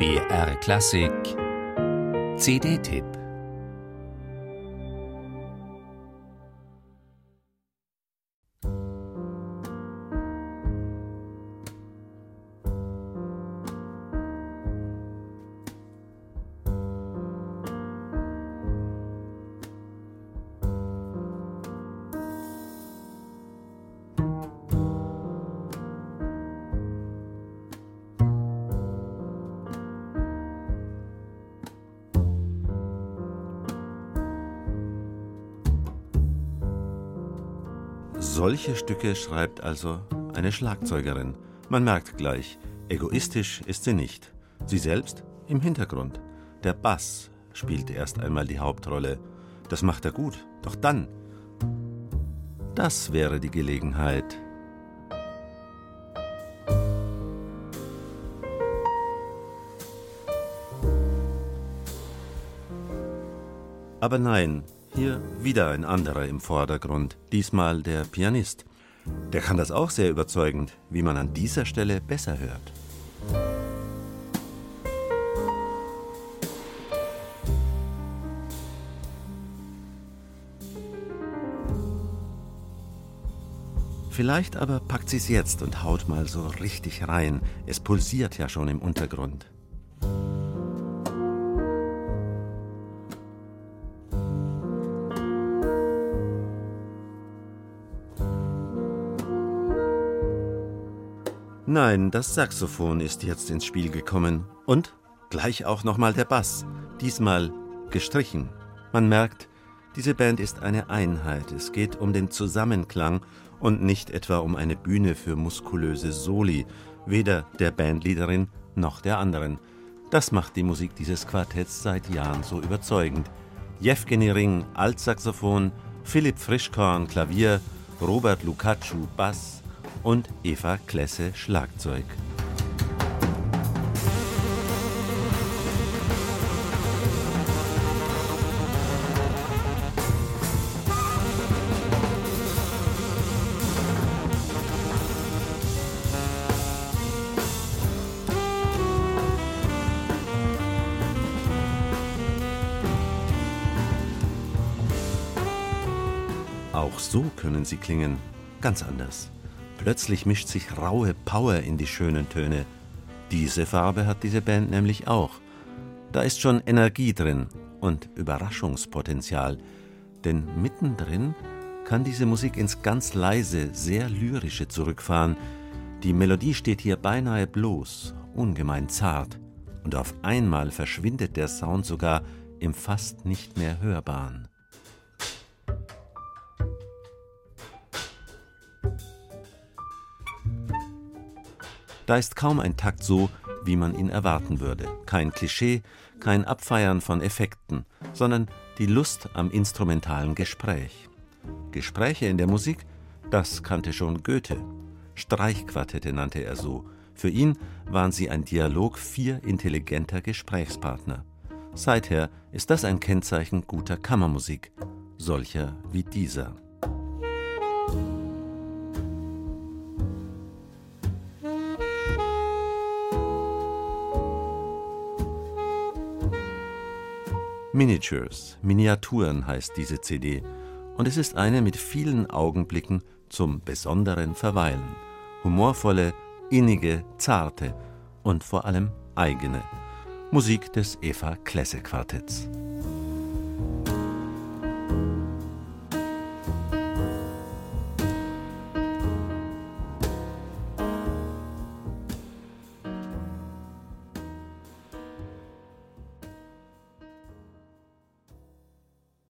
BR Klassik. CD-Tipp Solche Stücke schreibt also eine Schlagzeugerin. Man merkt gleich, egoistisch ist sie nicht. Sie selbst im Hintergrund. Der Bass spielt erst einmal die Hauptrolle. Das macht er gut. Doch dann, das wäre die Gelegenheit. Aber nein, hier wieder ein anderer im Vordergrund, diesmal der Pianist. Der kann das auch sehr überzeugend, wie man an dieser Stelle besser hört. Vielleicht aber packt sie es jetzt und haut mal so richtig rein. Es pulsiert ja schon im Untergrund. Nein, das Saxophon ist jetzt ins Spiel gekommen. Und gleich auch nochmal der Bass. Diesmal gestrichen. Man merkt, diese Band ist eine Einheit. Es geht um den Zusammenklang und nicht etwa um eine Bühne für muskulöse Soli, weder der Bandleaderin noch der anderen. Das macht die Musik dieses Quartetts seit Jahren so überzeugend. Jewgeni Ring Altsaxophon, Philipp Frischkorn Klavier, Robert Lukacu Bass, und Eva Klesse Schlagzeug. Auch so können sie klingen, ganz anders. Plötzlich mischt sich raue Power in die schönen Töne. Diese Farbe hat diese Band nämlich auch. Da ist schon Energie drin und Überraschungspotenzial. Denn mittendrin kann diese Musik ins ganz leise, sehr lyrische zurückfahren. Die Melodie steht hier beinahe bloß, ungemein zart. Und auf einmal verschwindet der Sound sogar im fast nicht mehr hörbaren. Da ist kaum ein Takt so, wie man ihn erwarten würde. Kein Klischee, kein Abfeiern von Effekten, sondern die Lust am instrumentalen Gespräch. Gespräche in der Musik, das kannte schon Goethe. Streichquartette nannte er so. Für ihn waren sie ein Dialog vier intelligenter Gesprächspartner. Seither ist das ein Kennzeichen guter Kammermusik, solcher wie dieser. Miniatures, Miniaturen heißt diese CD und es ist eine mit vielen Augenblicken zum besonderen Verweilen. Humorvolle, innige, zarte und vor allem eigene. Musik des Eva Klesse Quartetts.